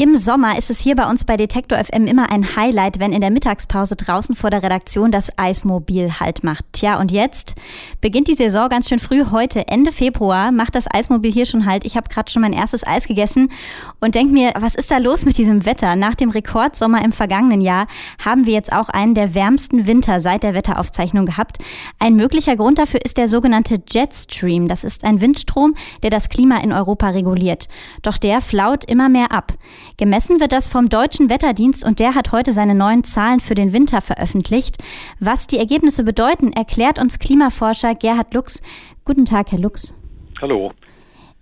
Im Sommer ist es hier bei uns bei Detektor FM immer ein Highlight, wenn in der Mittagspause draußen vor der Redaktion das Eismobil Halt macht. Tja, und jetzt beginnt die Saison ganz schön früh. Heute, Ende Februar, macht das Eismobil hier schon Halt. Ich habe gerade schon mein erstes Eis gegessen und denke mir, was ist da los mit diesem Wetter? Nach dem Rekordsommer im vergangenen Jahr haben wir jetzt auch einen der wärmsten Winter seit der Wetteraufzeichnung gehabt. Ein möglicher Grund dafür ist der sogenannte Jetstream. Das ist ein Windstrom, der das Klima in Europa reguliert. Doch der flaut immer mehr ab. Gemessen wird das vom Deutschen Wetterdienst und der hat heute seine neuen Zahlen für den Winter veröffentlicht. Was die Ergebnisse bedeuten, erklärt uns Klimaforscher Gerhard Lux. Guten Tag, Herr Lux. Hallo.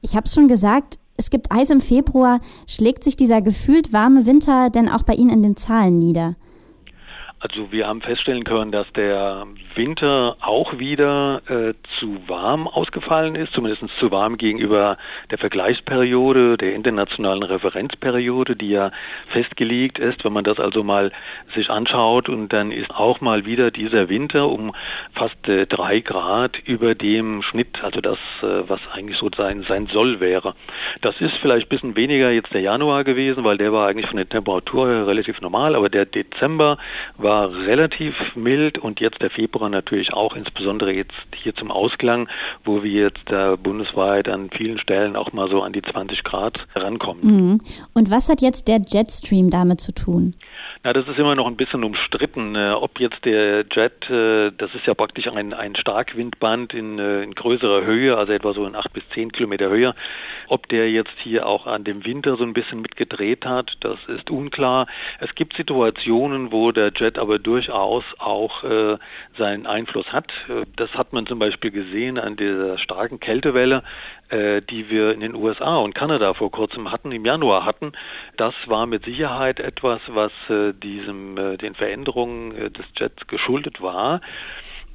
Ich habe es schon gesagt, es gibt Eis im Februar. Schlägt sich dieser gefühlt warme Winter denn auch bei Ihnen in den Zahlen nieder? Also wir haben feststellen können, dass der Winter auch wieder äh, zu warm ausgefallen ist, zumindest zu warm gegenüber der Vergleichsperiode, der internationalen Referenzperiode, die ja festgelegt ist. Wenn man das also mal sich anschaut und dann ist auch mal wieder dieser Winter um fast äh, drei Grad über dem Schnitt, also das, äh, was eigentlich so sein, sein soll wäre. Das ist vielleicht ein bisschen weniger jetzt der Januar gewesen, weil der war eigentlich von der Temperatur her relativ normal, aber der Dezember war relativ mild und jetzt der Februar natürlich auch, insbesondere jetzt hier zum Ausklang, wo wir jetzt äh, bundesweit an vielen Stellen auch mal so an die 20 Grad rankommen. Mhm. Und was hat jetzt der Jetstream damit zu tun? Na, das ist immer noch ein bisschen umstritten, äh, ob jetzt der Jet, äh, das ist ja praktisch ein, ein Starkwindband in, äh, in größerer Höhe, also etwa so in 8 bis 10 Kilometer Höhe, ob der jetzt hier auch an dem Winter so ein bisschen mitgedreht hat, das ist unklar. Es gibt Situationen, wo der Jet aber durchaus auch äh, seinen Einfluss hat. Das hat man zum Beispiel gesehen an dieser starken Kältewelle, die wir in den USA und Kanada vor kurzem hatten, im Januar hatten. Das war mit Sicherheit etwas, was diesem, äh, den Veränderungen äh, des Jets geschuldet war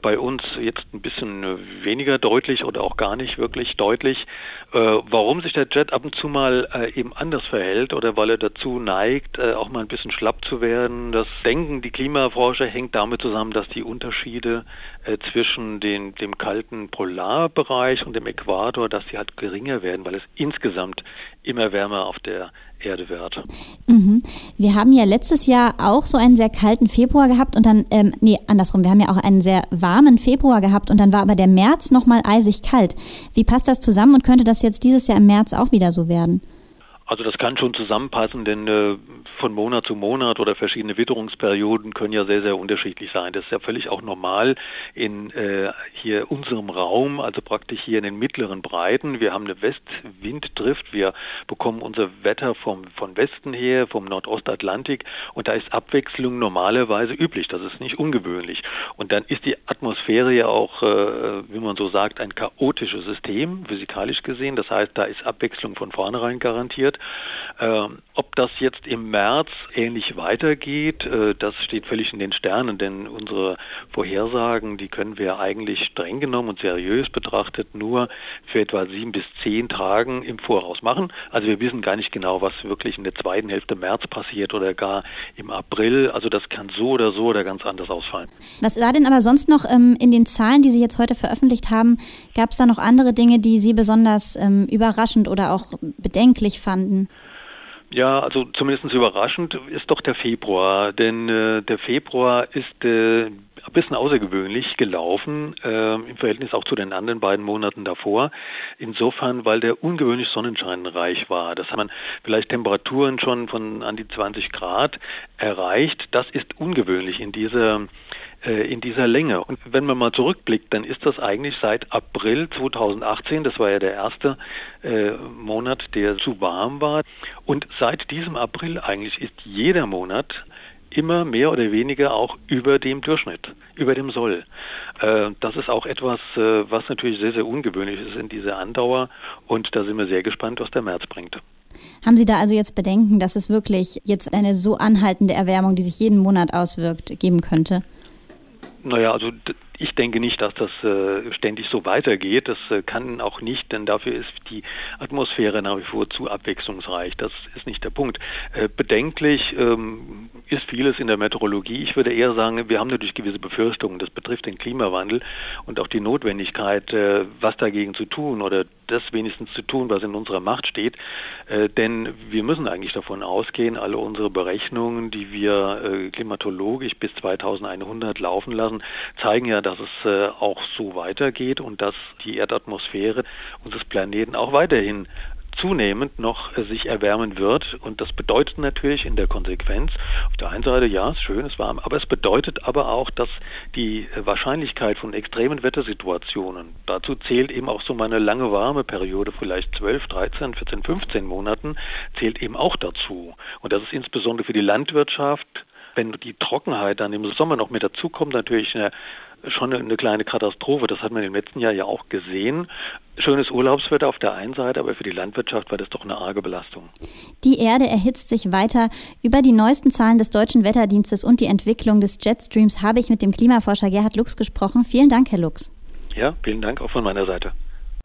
bei uns jetzt ein bisschen äh, weniger deutlich oder auch gar nicht wirklich deutlich. Warum sich der Jet ab und zu mal eben anders verhält oder weil er dazu neigt, auch mal ein bisschen schlapp zu werden, das denken die Klimaforscher hängt damit zusammen, dass die Unterschiede zwischen den, dem kalten Polarbereich und dem Äquator, dass sie halt geringer werden, weil es insgesamt immer wärmer auf der Erde wird. Mhm. Wir haben ja letztes Jahr auch so einen sehr kalten Februar gehabt und dann, ähm, nee, andersrum, wir haben ja auch einen sehr warmen Februar gehabt und dann war aber der März nochmal eisig kalt. Wie passt das zusammen und könnte das jetzt dieses Jahr im März auch wieder so werden? Also das kann schon zusammenpassen, denn äh, von Monat zu Monat oder verschiedene Witterungsperioden können ja sehr, sehr unterschiedlich sein. Das ist ja völlig auch normal in äh, hier unserem Raum, also praktisch hier in den mittleren Breiten. Wir haben eine Westwinddrift, wir bekommen unser Wetter vom, von Westen her, vom Nordostatlantik und da ist Abwechslung normalerweise üblich, das ist nicht ungewöhnlich. Und dann ist die Atmosphäre ja auch, äh, wie man so sagt, ein chaotisches System, physikalisch gesehen. Das heißt, da ist Abwechslung von vornherein garantiert. Ähm, ob das jetzt im März ähnlich weitergeht, äh, das steht völlig in den Sternen, denn unsere Vorhersagen, die können wir eigentlich streng genommen und seriös betrachtet nur für etwa sieben bis zehn Tagen im Voraus machen. Also wir wissen gar nicht genau, was wirklich in der zweiten Hälfte März passiert oder gar im April. Also das kann so oder so oder ganz anders ausfallen. Was war denn aber sonst noch ähm, in den Zahlen, die Sie jetzt heute veröffentlicht haben, gab es da noch andere Dinge, die Sie besonders ähm, überraschend oder auch bedenklich fanden? Ja, also zumindest überraschend ist doch der Februar, denn äh, der Februar ist äh, ein bisschen außergewöhnlich gelaufen äh, im Verhältnis auch zu den anderen beiden Monaten davor. Insofern, weil der ungewöhnlich sonnenscheinreich war. Das hat man vielleicht Temperaturen schon von an die 20 Grad erreicht. Das ist ungewöhnlich in dieser in dieser Länge. Und wenn man mal zurückblickt, dann ist das eigentlich seit April 2018, das war ja der erste äh, Monat, der zu warm war. Und seit diesem April eigentlich ist jeder Monat immer mehr oder weniger auch über dem Durchschnitt, über dem Soll. Äh, das ist auch etwas, äh, was natürlich sehr, sehr ungewöhnlich ist in dieser Andauer und da sind wir sehr gespannt, was der März bringt. Haben Sie da also jetzt Bedenken, dass es wirklich jetzt eine so anhaltende Erwärmung, die sich jeden Monat auswirkt, geben könnte? Naja, also Ich denke nicht, dass das äh, ständig so weitergeht. Das äh, kann auch nicht, denn dafür ist die Atmosphäre nach wie vor zu abwechslungsreich. Das ist nicht der Punkt. Äh, bedenklich ähm, ist vieles in der Meteorologie. Ich würde eher sagen, wir haben natürlich gewisse Befürchtungen. Das betrifft den Klimawandel und auch die Notwendigkeit, äh, was dagegen zu tun oder das wenigstens zu tun, was in unserer Macht steht. Äh, denn wir müssen eigentlich davon ausgehen, alle unsere Berechnungen, die wir äh, klimatologisch bis 2100 laufen lassen, zeigen ja, dass es äh, auch so weitergeht und dass die Erdatmosphäre unseres Planeten auch weiterhin zunehmend noch äh, sich erwärmen wird. Und das bedeutet natürlich in der Konsequenz, auf der einen Seite, ja, es ist schön, es ist warm, aber es bedeutet aber auch, dass die äh, Wahrscheinlichkeit von extremen Wettersituationen, dazu zählt eben auch so meine lange warme Periode, vielleicht 12, 13, 14, 15 Monaten, zählt eben auch dazu. Und das ist insbesondere für die Landwirtschaft, wenn die Trockenheit dann im Sommer noch mit dazukommt, natürlich eine schon eine kleine Katastrophe. Das hat man im letzten Jahr ja auch gesehen. Schönes Urlaubswetter auf der einen Seite, aber für die Landwirtschaft war das doch eine arge Belastung. Die Erde erhitzt sich weiter. Über die neuesten Zahlen des Deutschen Wetterdienstes und die Entwicklung des Jetstreams habe ich mit dem Klimaforscher Gerhard Lux gesprochen. Vielen Dank, Herr Lux. Ja, vielen Dank auch von meiner Seite.